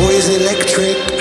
You've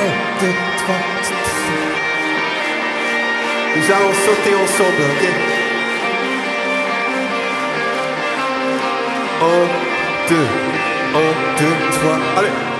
Un, deux, trois. Nous allons sauter ensemble, ok? Un, deux, un, deux, trois. Allez!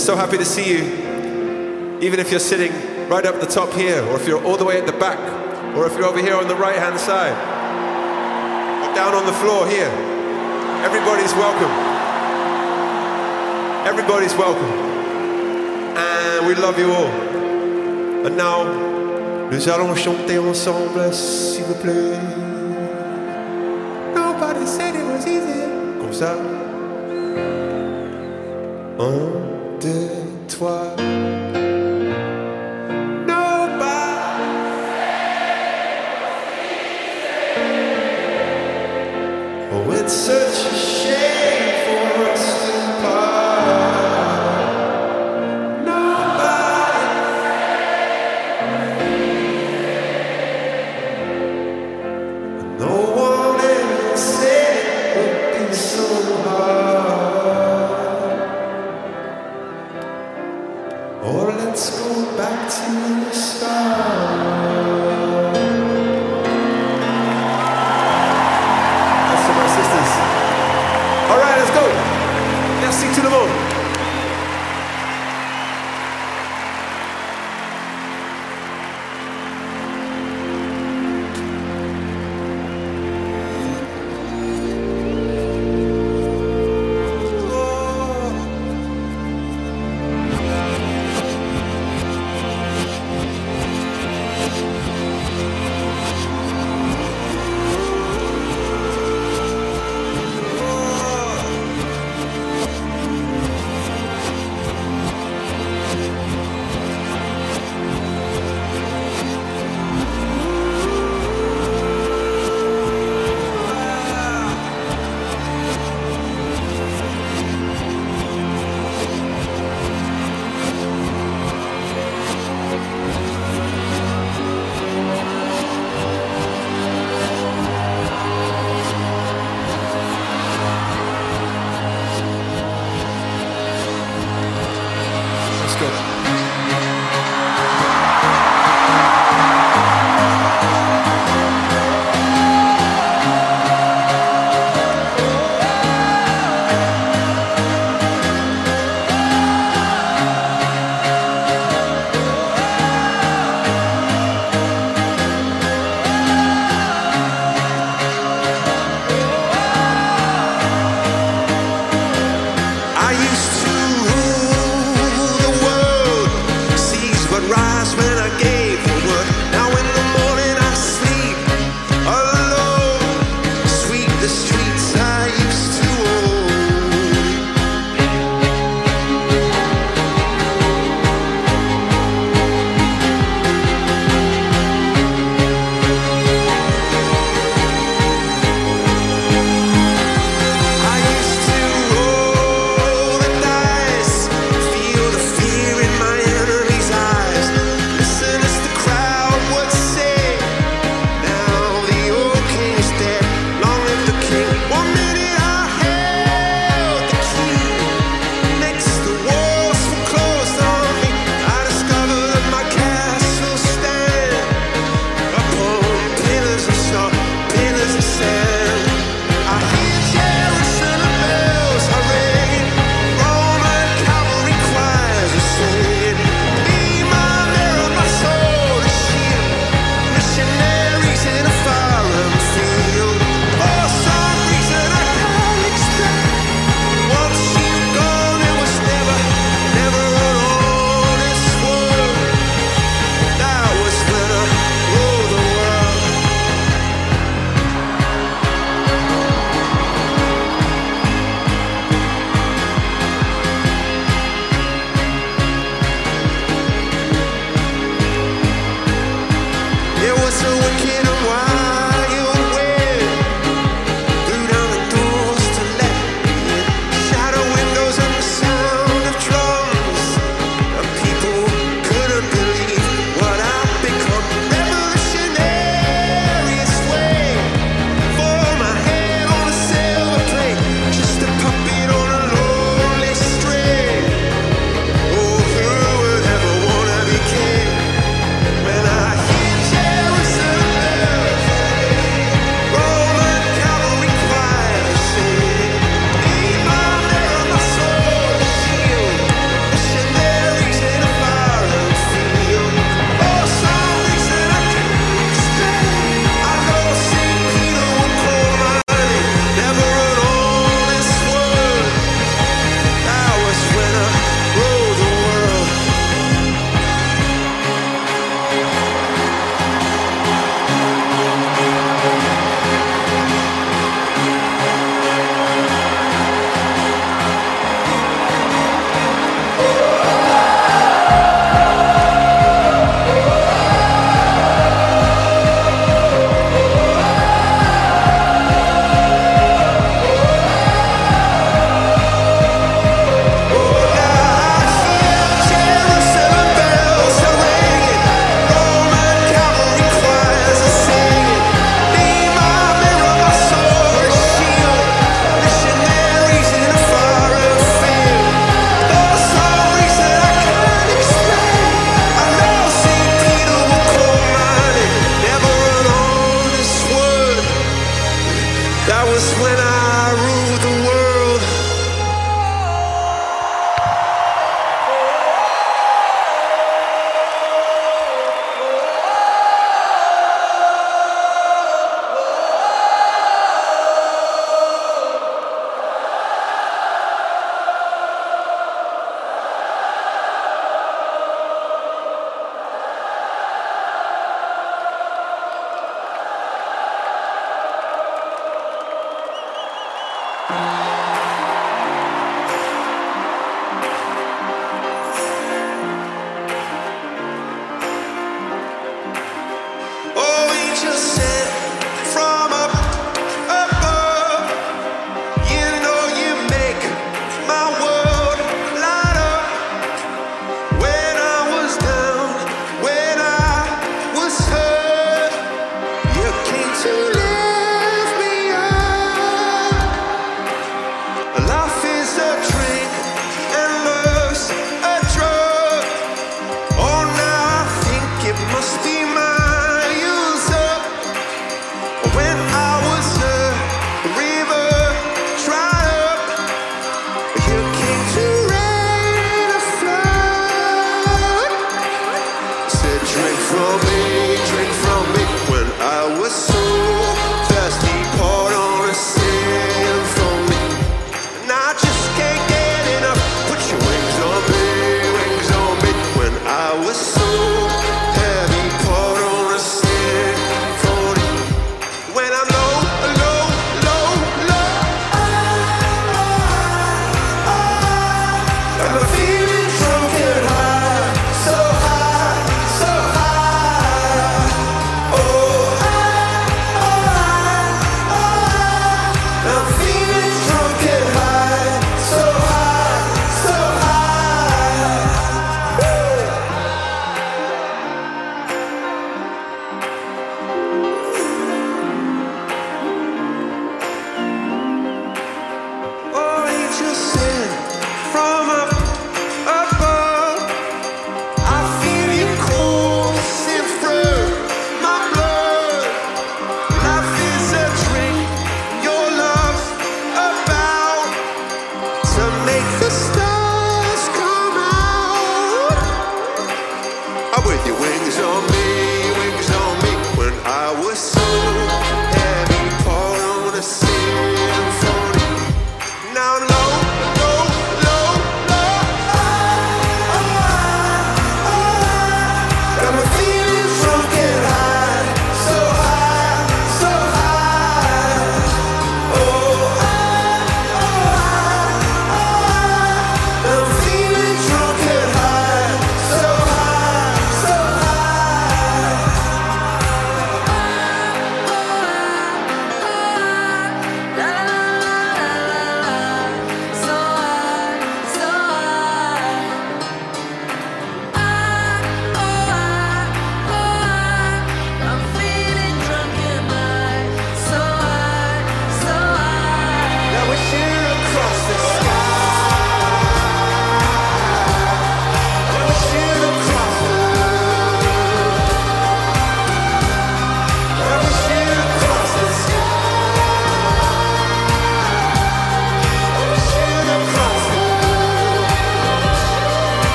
so happy to see you. Even if you're sitting right up the top here, or if you're all the way at the back, or if you're over here on the right hand side, or down on the floor here, everybody's welcome. Everybody's welcome. And we love you all. And now, nous allons chanter ensemble, s'il vous plaît.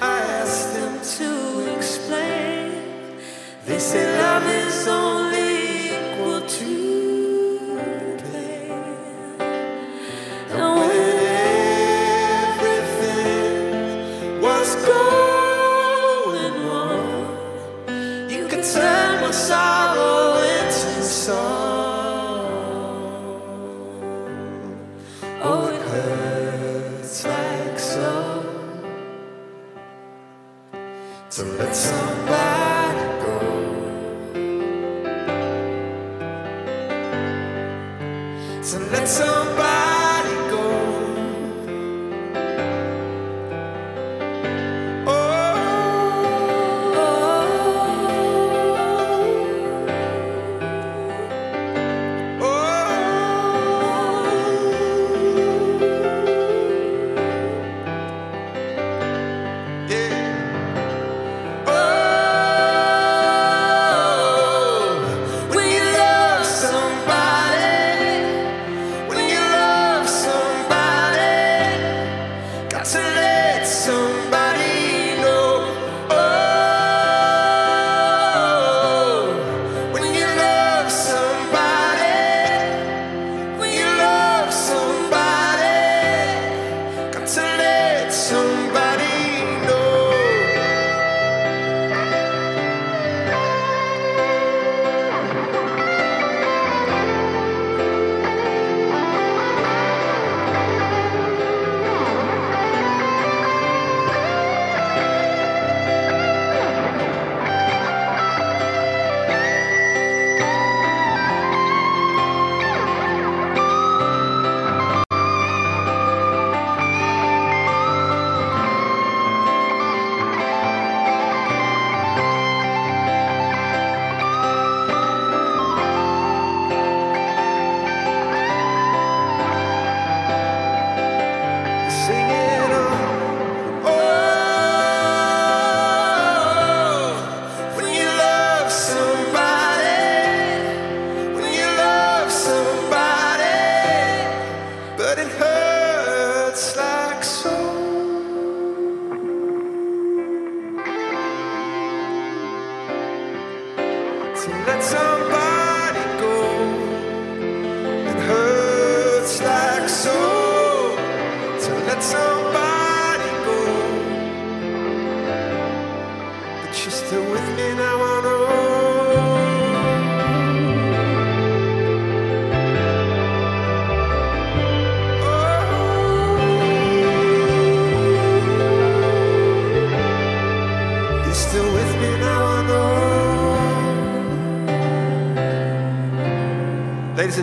I asked them to explain. They said love is only.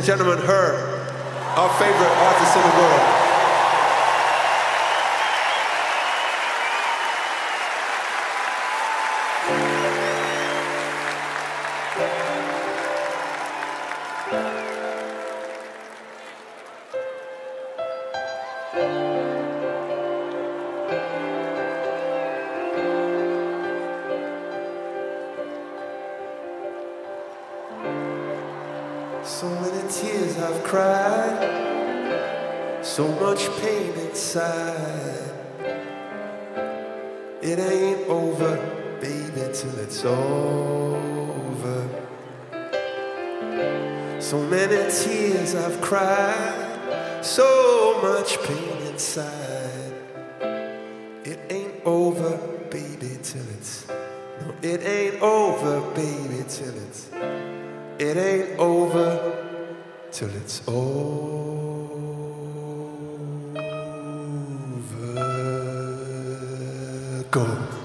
licenciado over, baby, till it's. No, it ain't over, baby, till it's. It ain't over till it's over. go.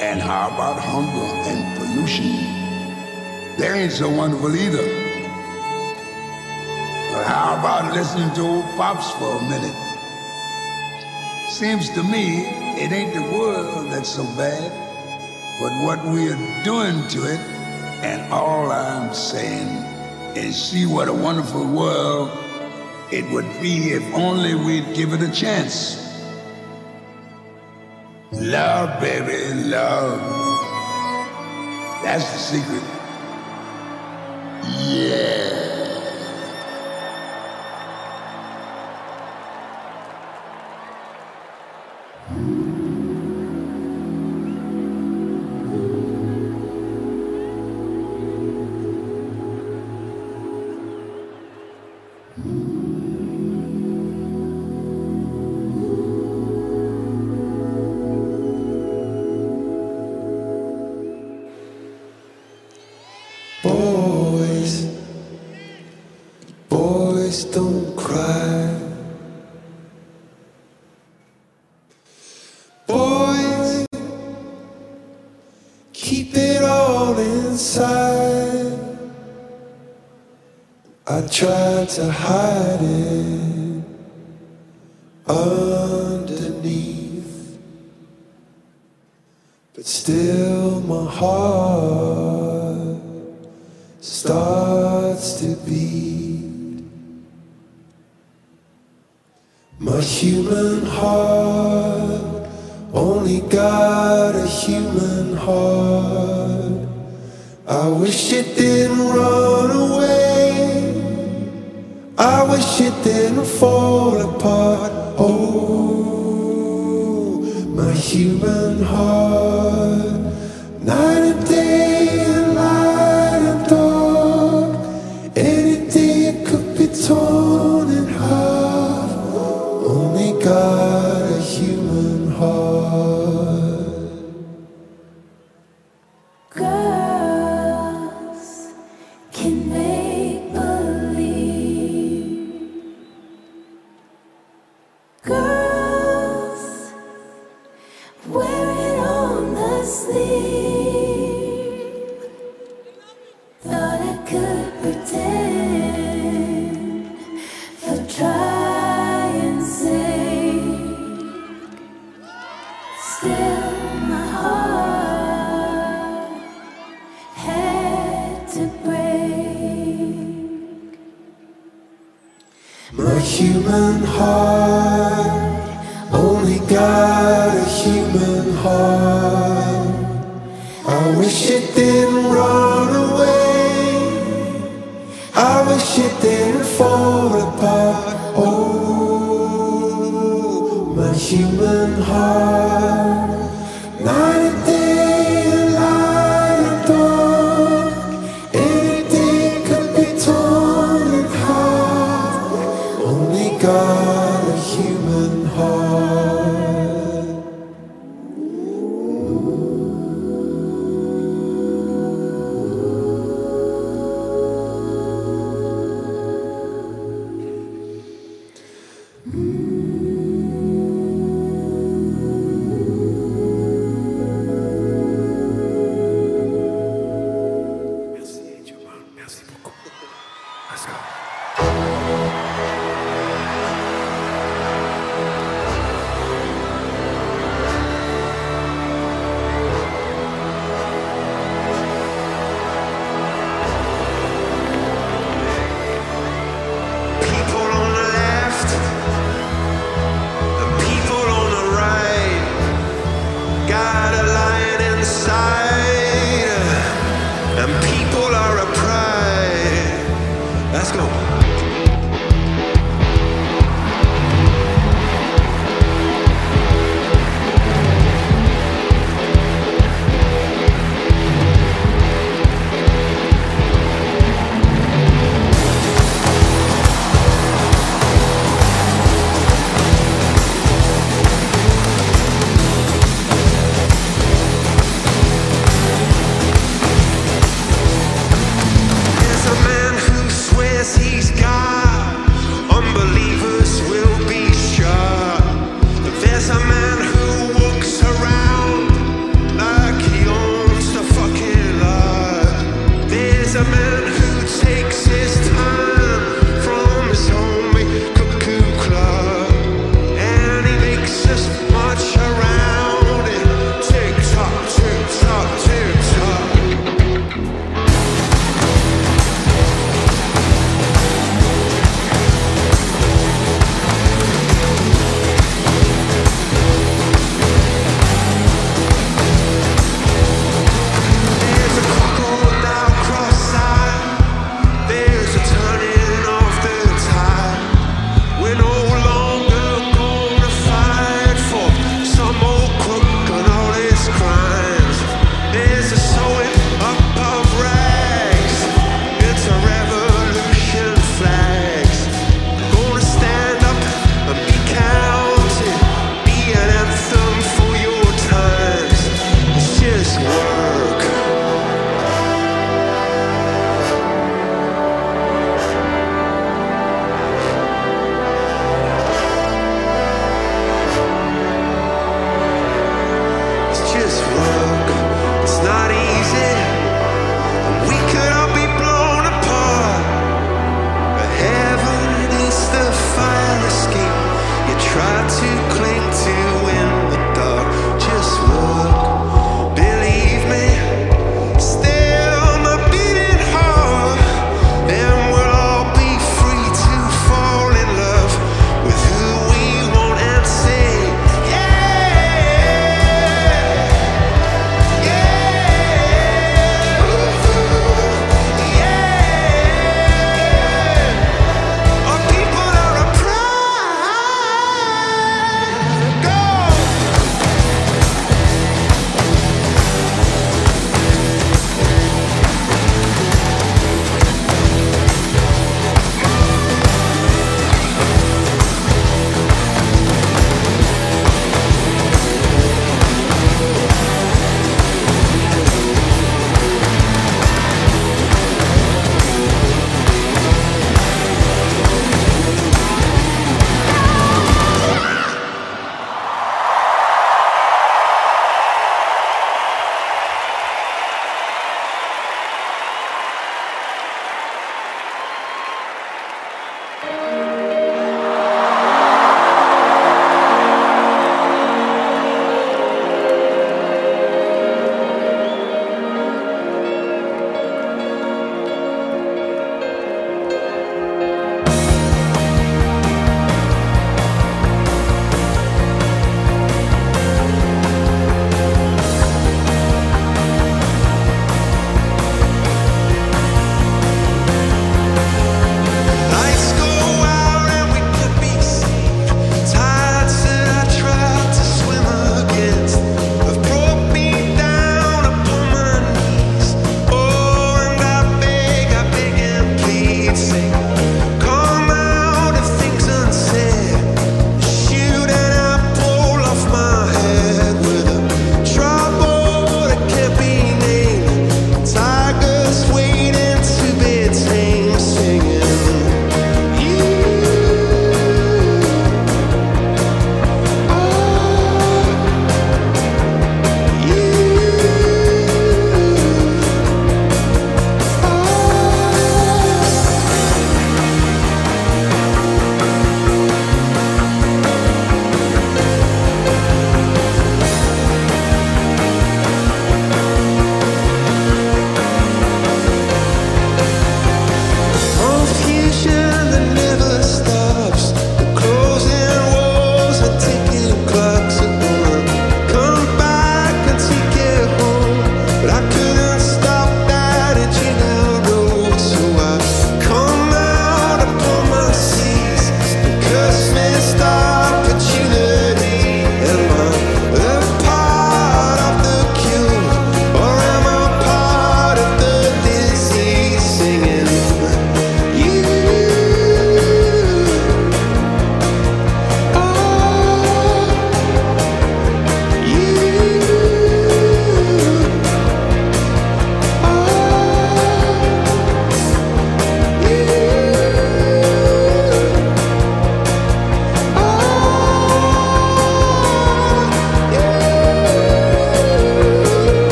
And how about hunger and pollution? They ain't so wonderful either. But how about listening to old Pops for a minute? Seems to me it ain't the world that's so bad, but what we're doing to it. And all I'm saying is see what a wonderful world it would be if only we'd give it a chance. Love, baby, love. That's the secret. Yeah. To hide it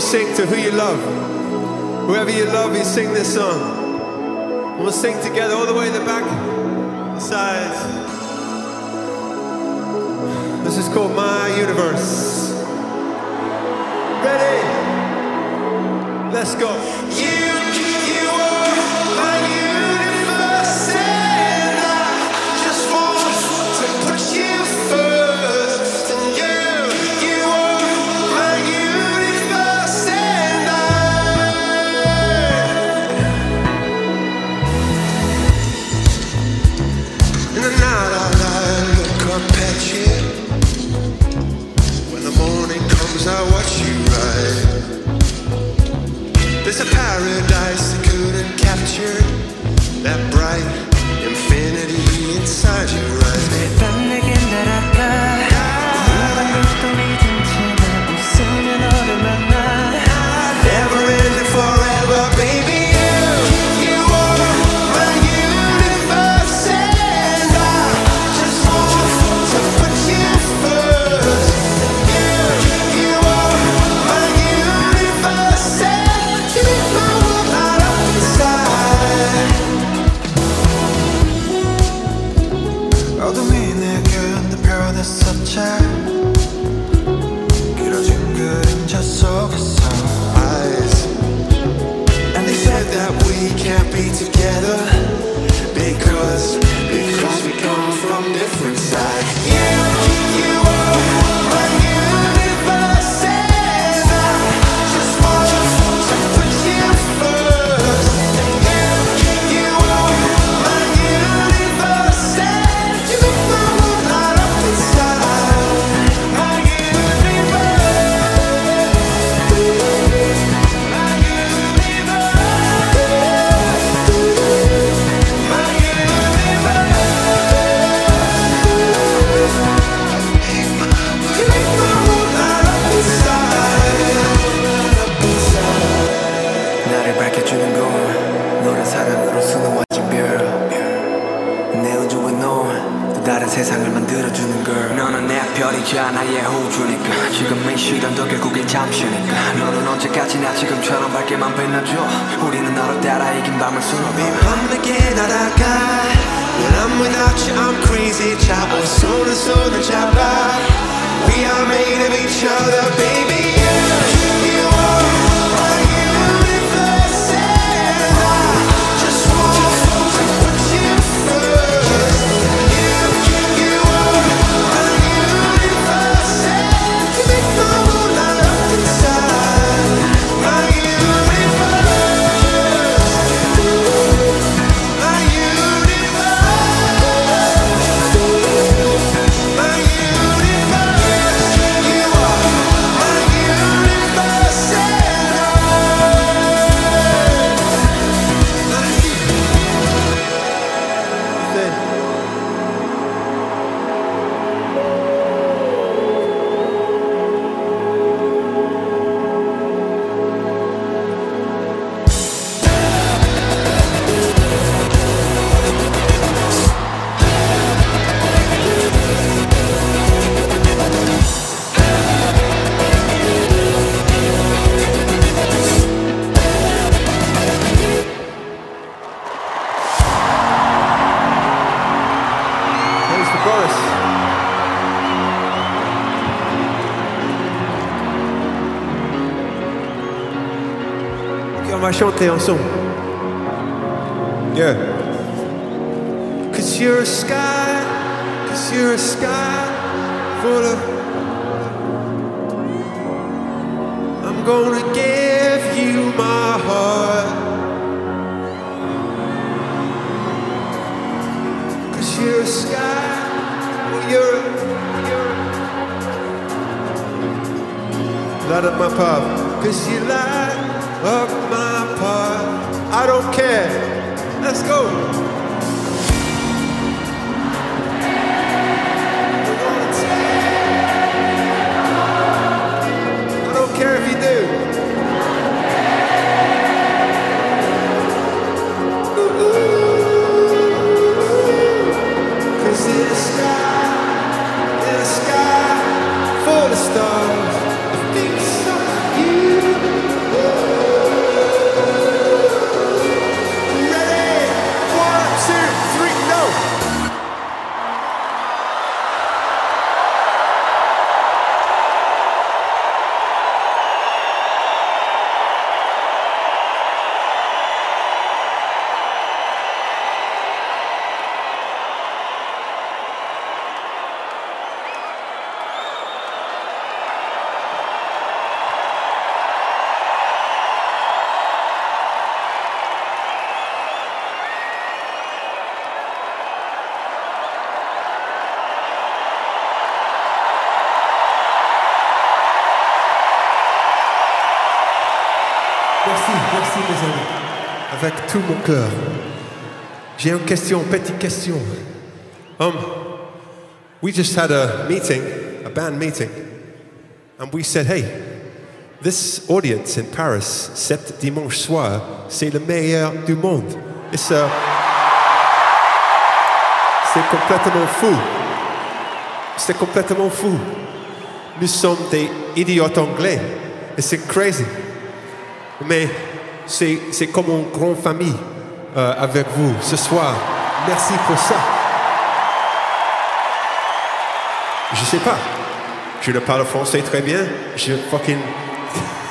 you sing to who you love. Whoever you love, you sing this song. We'll sing together all the way in the back, the sides. This is called My Universe. Ready? Let's go. Merci, merci mes amis. Avec tout mon cœur. J'ai une question, petite question. Um, we just had a meeting, a band meeting, and we said, hey, this audience in Paris, sept dimanche soir, c'est le meilleur du monde. It's, uh, c'est complètement fou. C'est complètement fou. Nous sommes des idiots anglais. C'est crazy. Mais c'est, comme une grande famille euh, avec vous ce soir. Merci pour ça. Je sais pas. Je ne parle français très bien. Je fucking.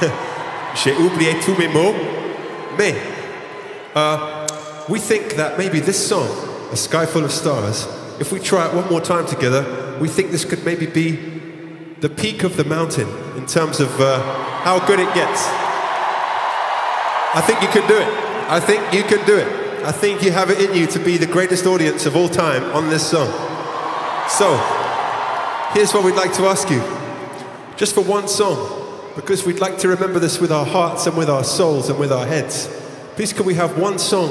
J'ai oublié tous mes mots. Mais, uh, we think that maybe this song, A Sky Full of Stars, if we try it one more time together, we think this could maybe be the peak of the mountain in terms of uh, how good it gets. I think you can do it. I think you can do it. I think you have it in you to be the greatest audience of all time on this song. So, here's what we'd like to ask you. Just for one song, because we'd like to remember this with our hearts and with our souls and with our heads. Please, can we have one song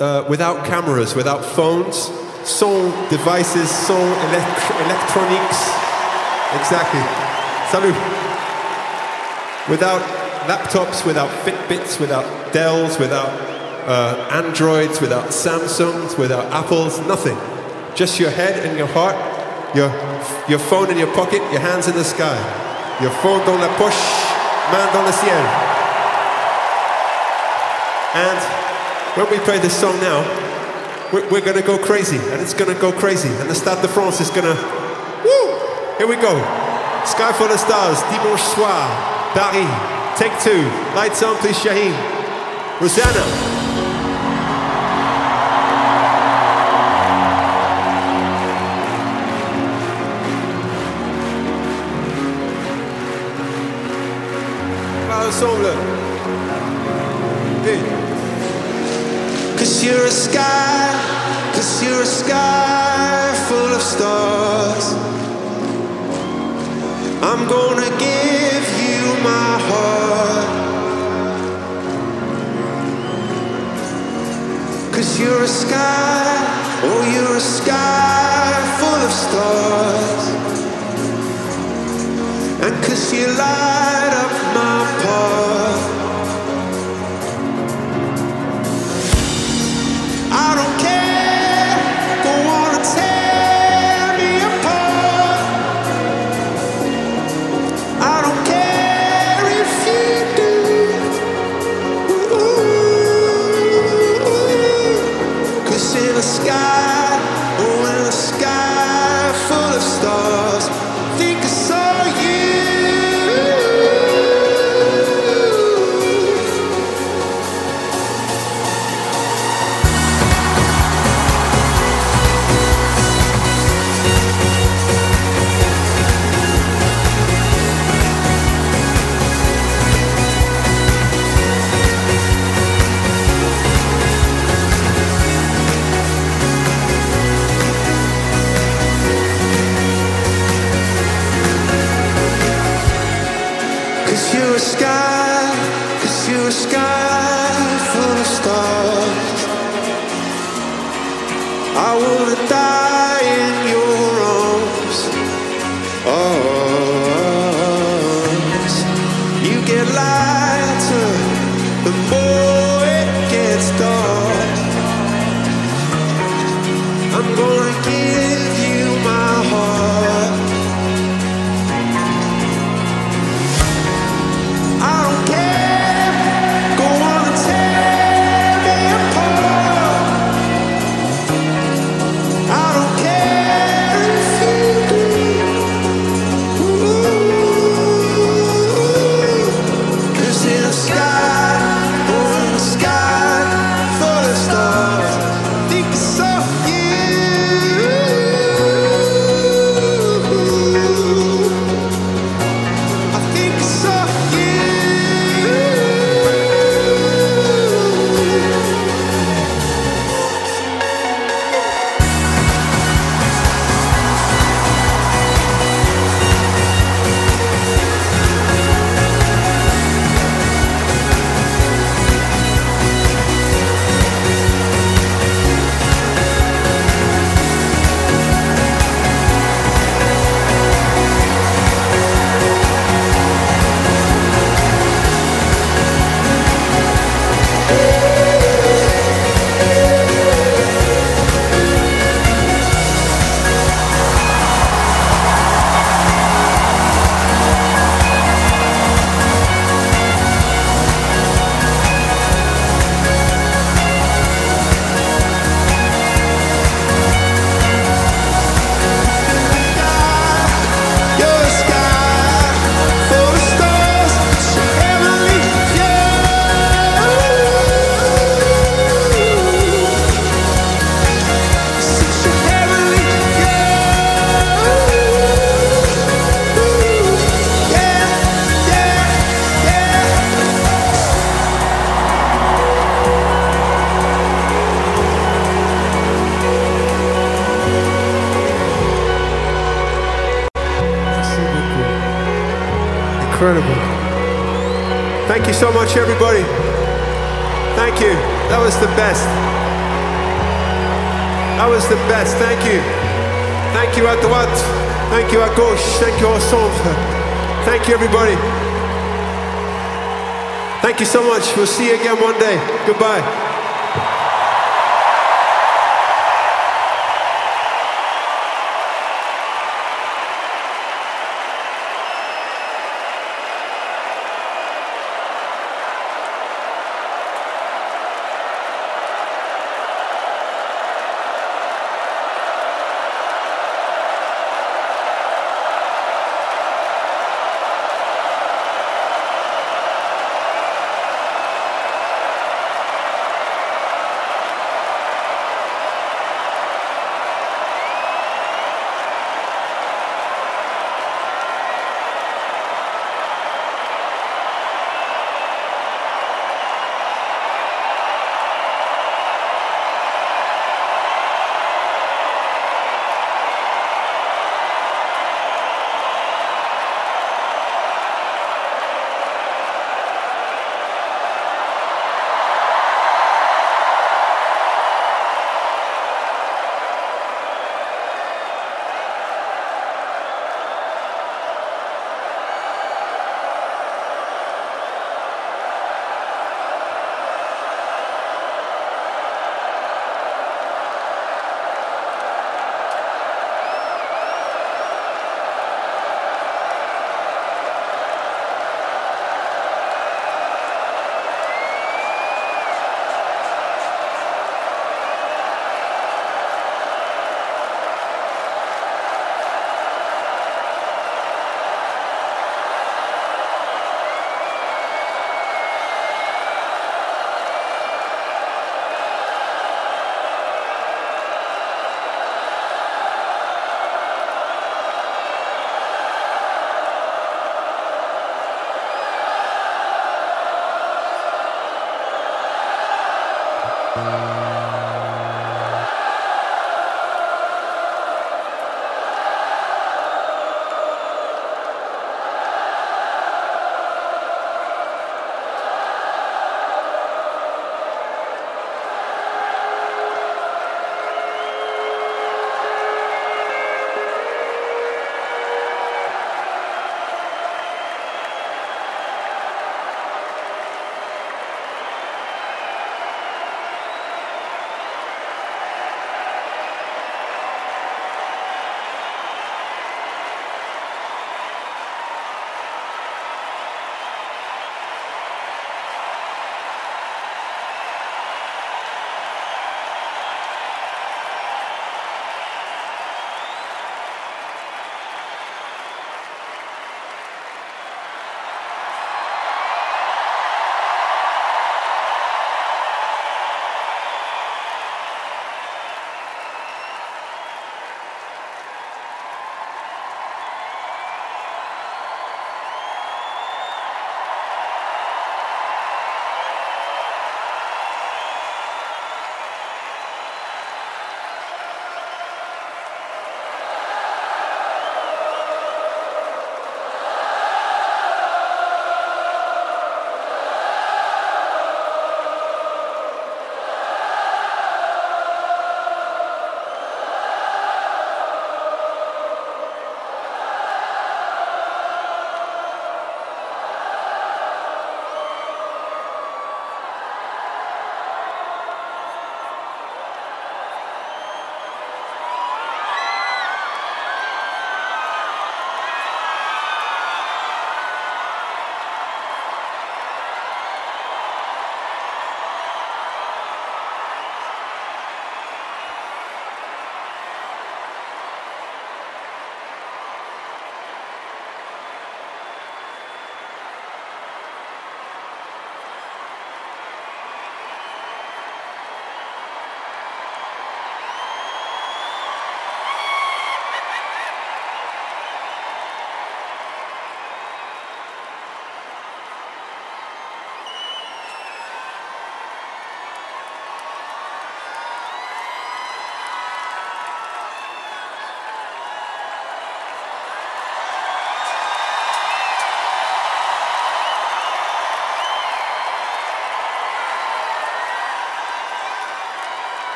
uh, without cameras, without phones, son devices, son elect- electronics? Exactly. Salut. Without laptops, without Fitbits, without Dells, without uh, Androids, without Samsungs, without Apples, nothing. Just your head and your heart, your, your phone in your pocket, your hands in the sky. Your phone dans la poche, main dans le ciel. And when we play this song now, we're, we're going to go crazy, and it's going to go crazy, and the Stade de France is going to. Woo! Here we go. Sky full of stars, dimanche soir, Paris. Take two. Lights on, please, Shaheen. Rosanna. A sky full of stars. And cause you light up my path. Much, everybody.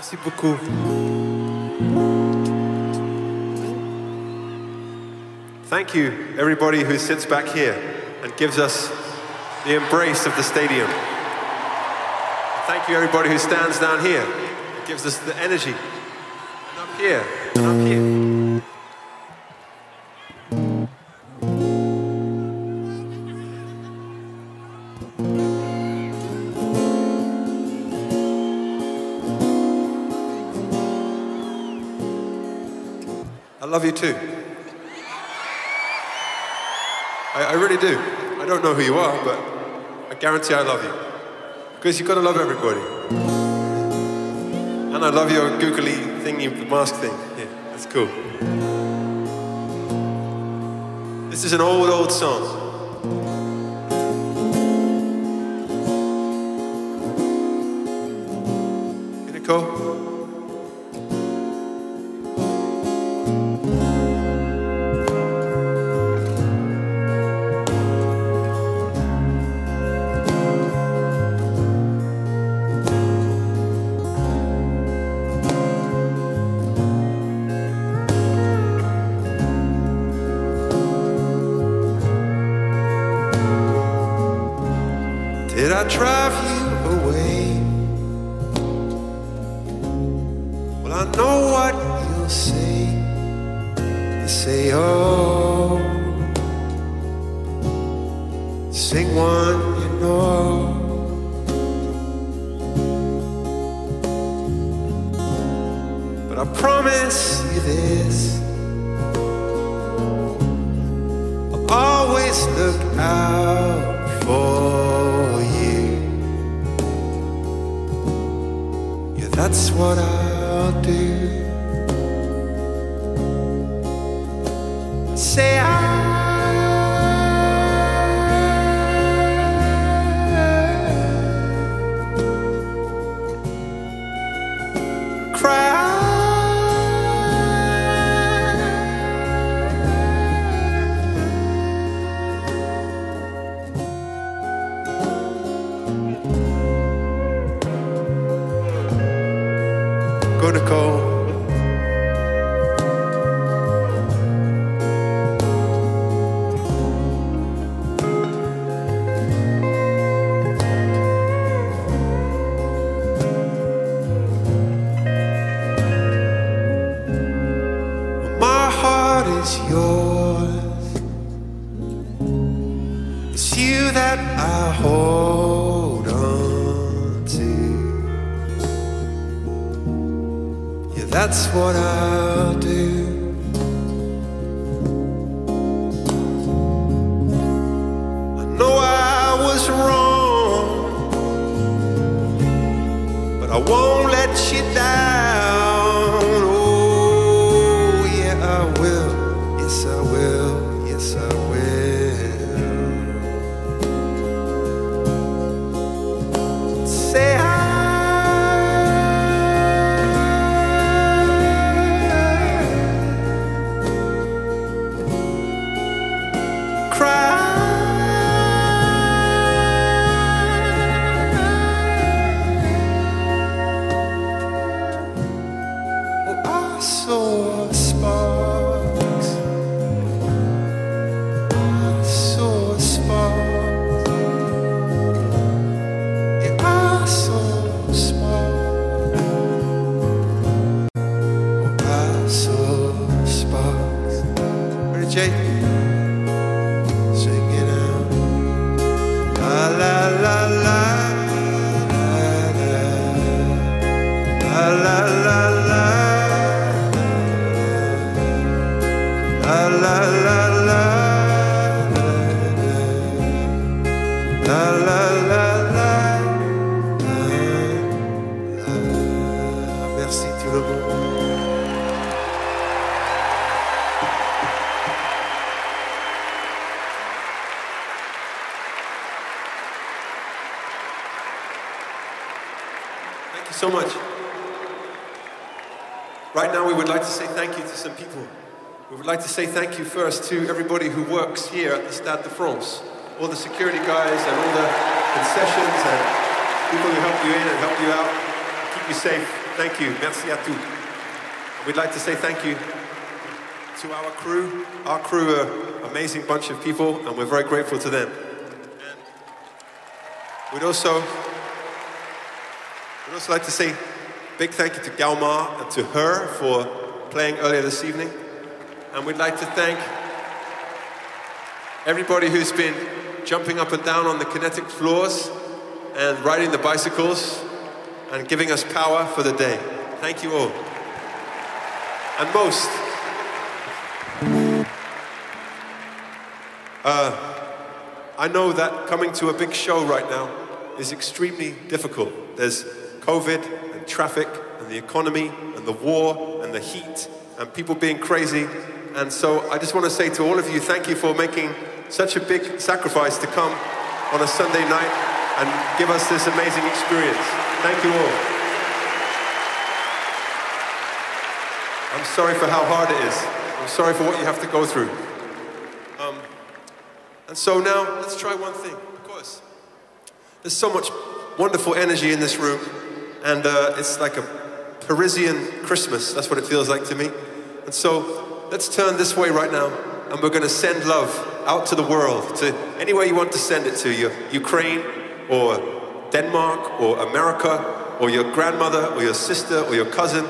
Merci beaucoup. Thank you, everybody who sits back here and gives us the embrace of the stadium. Thank you, everybody who stands down here, gives us the energy. And up here, and up here. love you too. I, I really do. I don't know who you are, but I guarantee I love you. Because you've got to love everybody. And I love your googly thingy mask thing. Yeah, that's cool. This is an old, old song. la la la. right now we would like to say thank you to some people. We would like to say thank you first to everybody who works here at the Stade de France, all the security guys and all the concessions and people who help you in and help you out, keep you safe. Thank you. Merci à tous. We'd like to say thank you to our crew. Our crew are an amazing bunch of people and we're very grateful to them. And we'd also, we'd also like to say big thank you to Galmar and to her for playing earlier this evening. And we'd like to thank everybody who's been jumping up and down on the kinetic floors and riding the bicycles and giving us power for the day. Thank you all. And most, uh, I know that coming to a big show right now is extremely difficult. There's COVID traffic and the economy and the war and the heat and people being crazy. And so I just want to say to all of you, thank you for making such a big sacrifice to come on a Sunday night and give us this amazing experience. Thank you all. I'm sorry for how hard it is. I'm sorry for what you have to go through. Um, and so now, let's try one thing. Of course, there's so much wonderful energy in this room, and uh, it's like a Parisian Christmas. That's what it feels like to me. And so, let's turn this way right now, and we're going to send love out to the world, to anywhere you want to send it to you Ukraine, or Denmark, or America, or your grandmother, or your sister, or your cousin.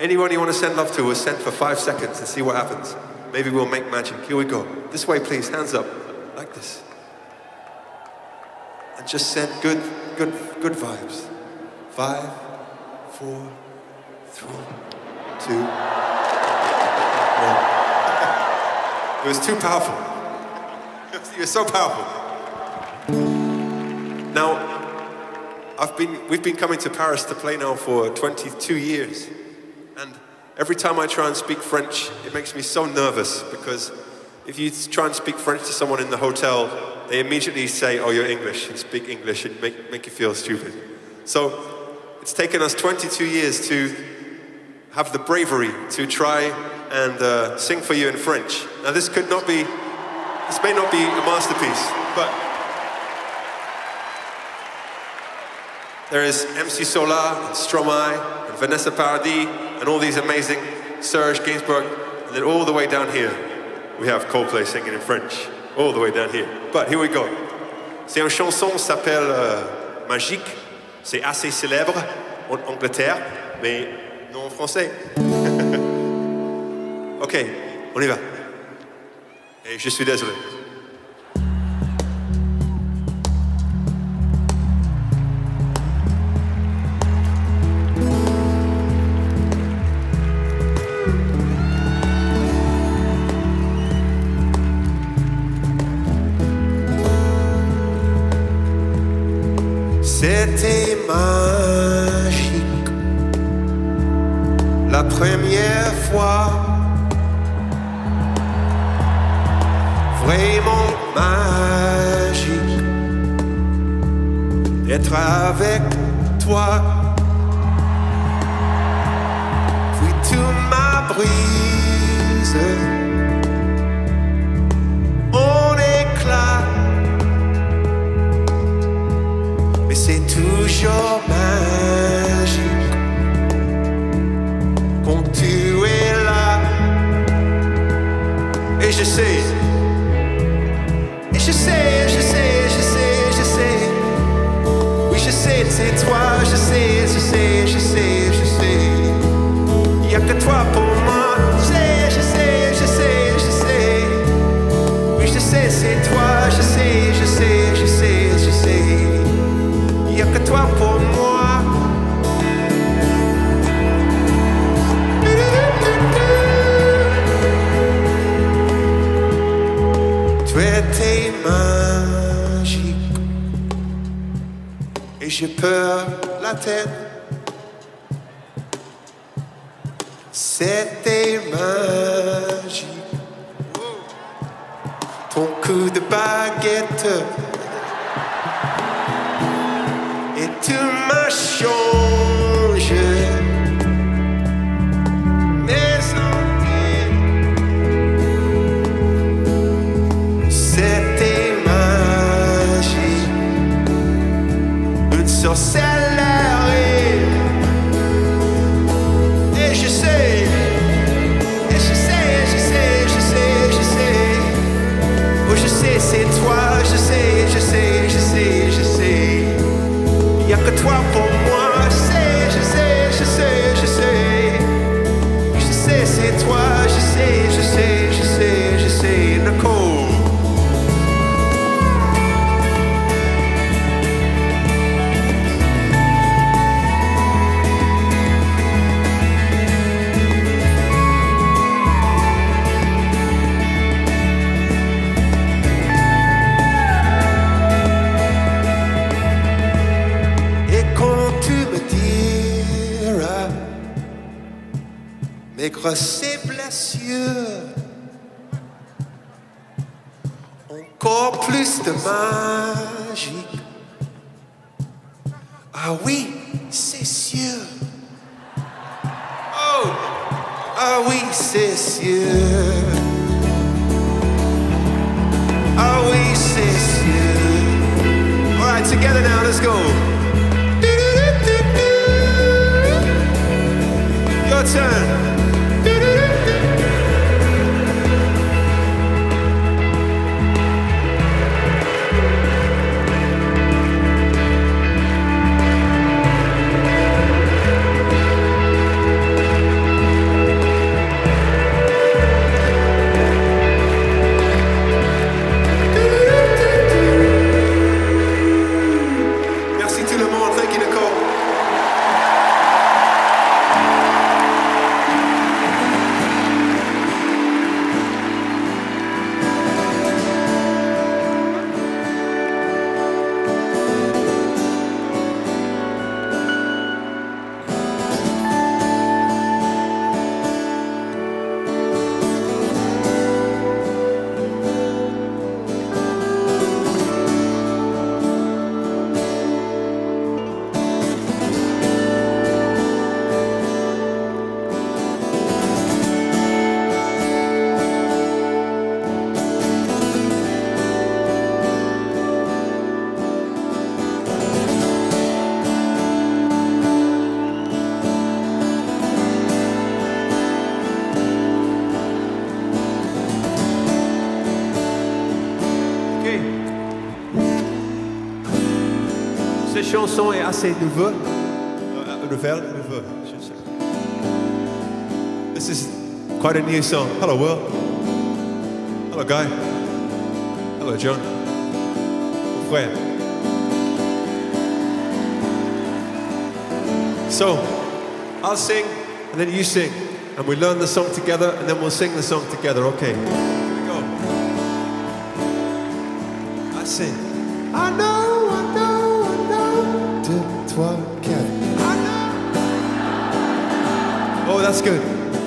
Anyone you want to send love to, we'll send for five seconds and see what happens. Maybe we'll make magic. Here we go. This way, please. Hands up. Like this. And just send good, good, good vibes. Five, four, three, two, one. It was too powerful. It was so powerful. Now, I've been, we've been coming to Paris to play now for 22 years. And every time I try and speak French, it makes me so nervous because if you try and speak French to someone in the hotel, they immediately say, oh, you're English, and speak English and make, make you feel stupid. So it's taken us 22 years to have the bravery to try and uh, sing for you in French. Now, this could not be, this may not be a masterpiece, but there is MC Solaar, and Stromae, and Vanessa Paradis, and all these amazing Serge Gainsbourg, and then all the way down here, we have Coldplay singing in French, all the way down here. But here we go. C'est une chanson s'appelle euh, Magique. C'est assez célèbre en Angleterre, mais non en français. ok, on y va. Et je suis désolé. Première fois, vraiment magique d'être avec toi. Puis tout m'a brise en éclat. mais c'est toujours Et je sais, et je sais, je sais, je sais, je sais. Oui, je sais, c'est toi, je sais, je sais, je sais, je sais. Il n'y a que toi pour moi. Je sais, je sais, je sais, je sais. Oui, je sais, c'est toi, je sais, je sais, je sais, je sais. Il n'y a que toi pour moi. J'ai peur la tête. C'était magique. Ton coup de baguette Nègre, ses blessures. Encore plus de magie. Chanson est assez nouvelle. Euh, nouvelle, nouvelle, je sais. This is quite a new song. Hello, world. Hello, Guy. Hello, John. Frère. So, I'll sing and then you sing. And we learn the song together and then we'll sing the song together. Okay. Here we go. I sing. I know, Oh, that's good.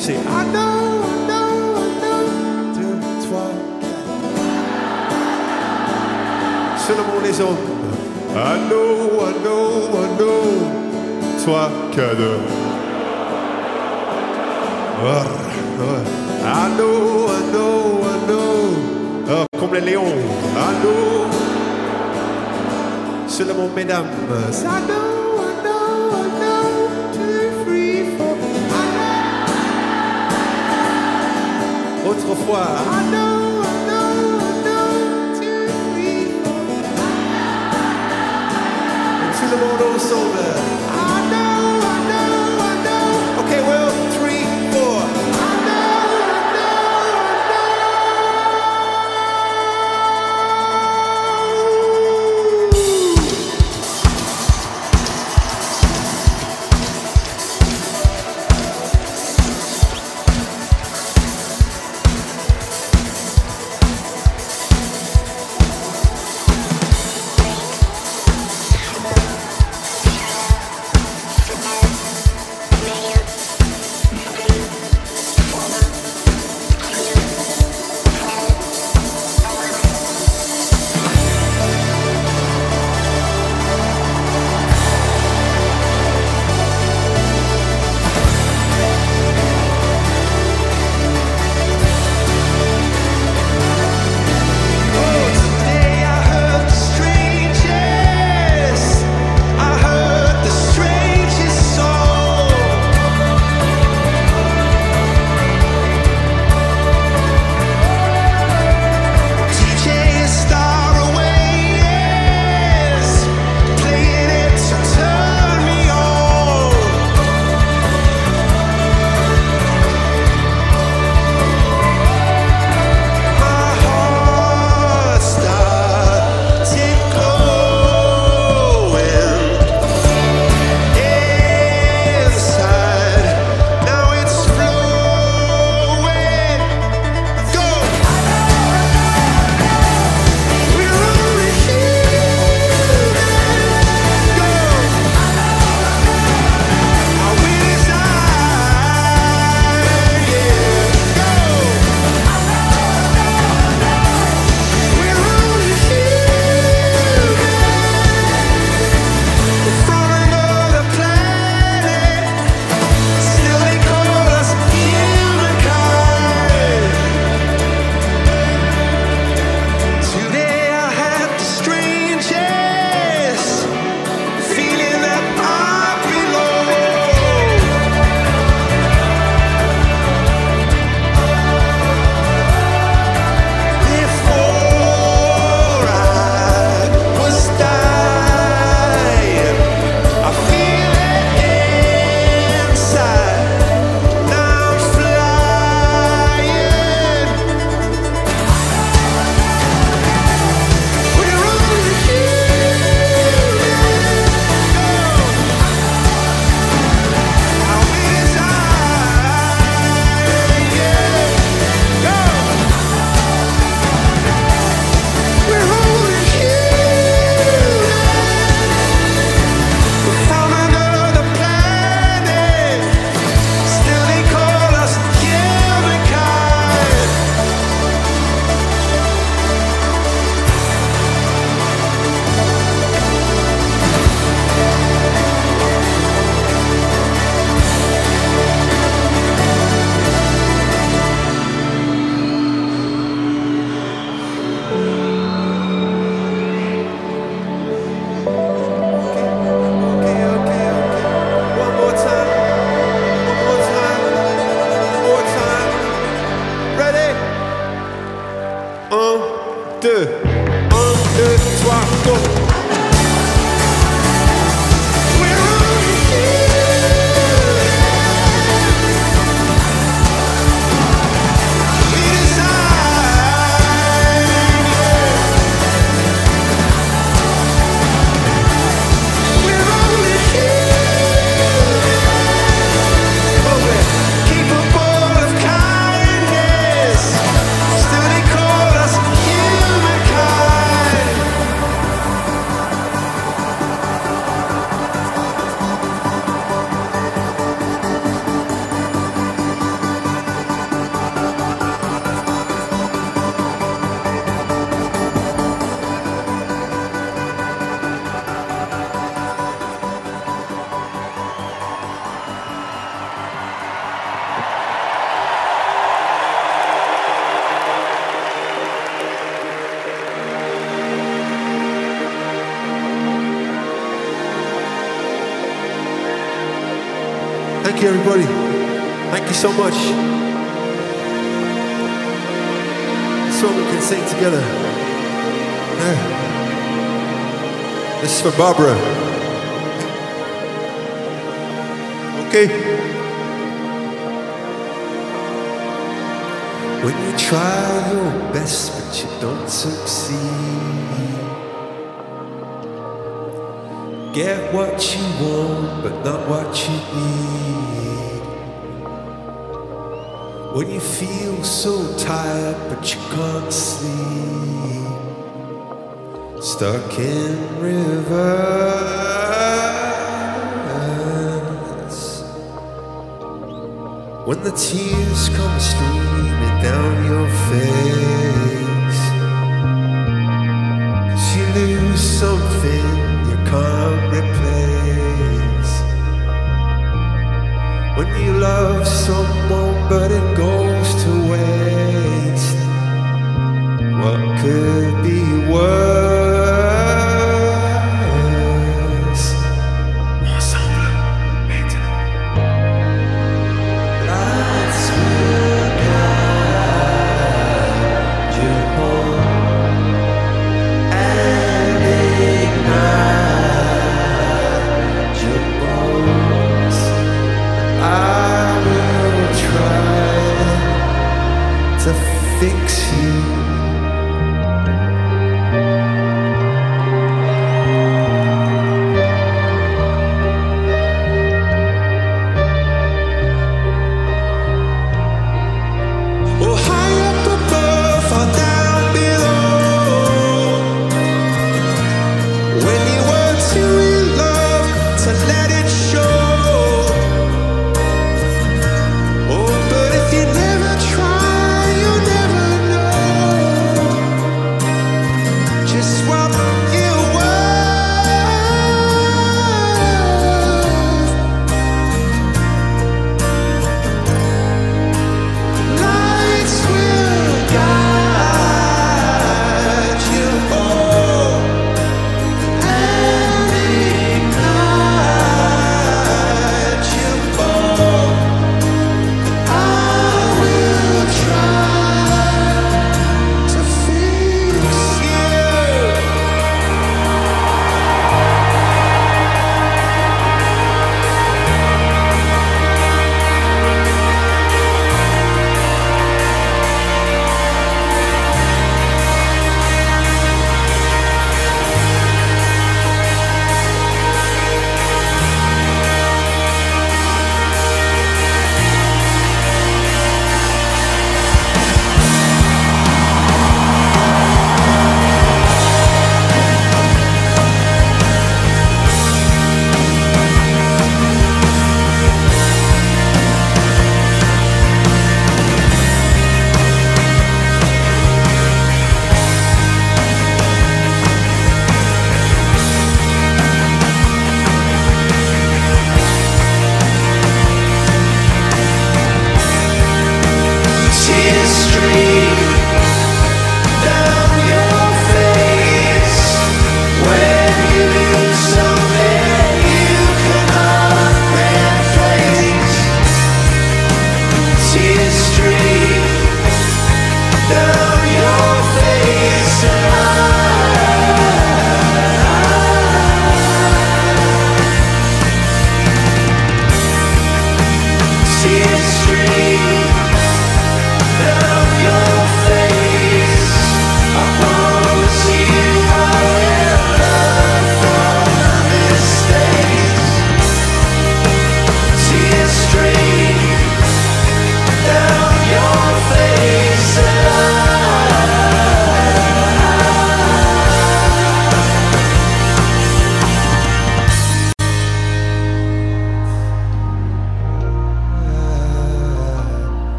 See. I know, I know, I know. Deux, trois, quatre. Sur le monde les autres. I know, I know, I know. Trois, quatre. Ah, ah. I know, I know, I know. Ah, comme les lions. I know. Sur le monde, mesdames. I know, Autrefois. I know, I know, I you, everybody. Thank you so much. So we can sing together. This is for Barbara. tears come streaming.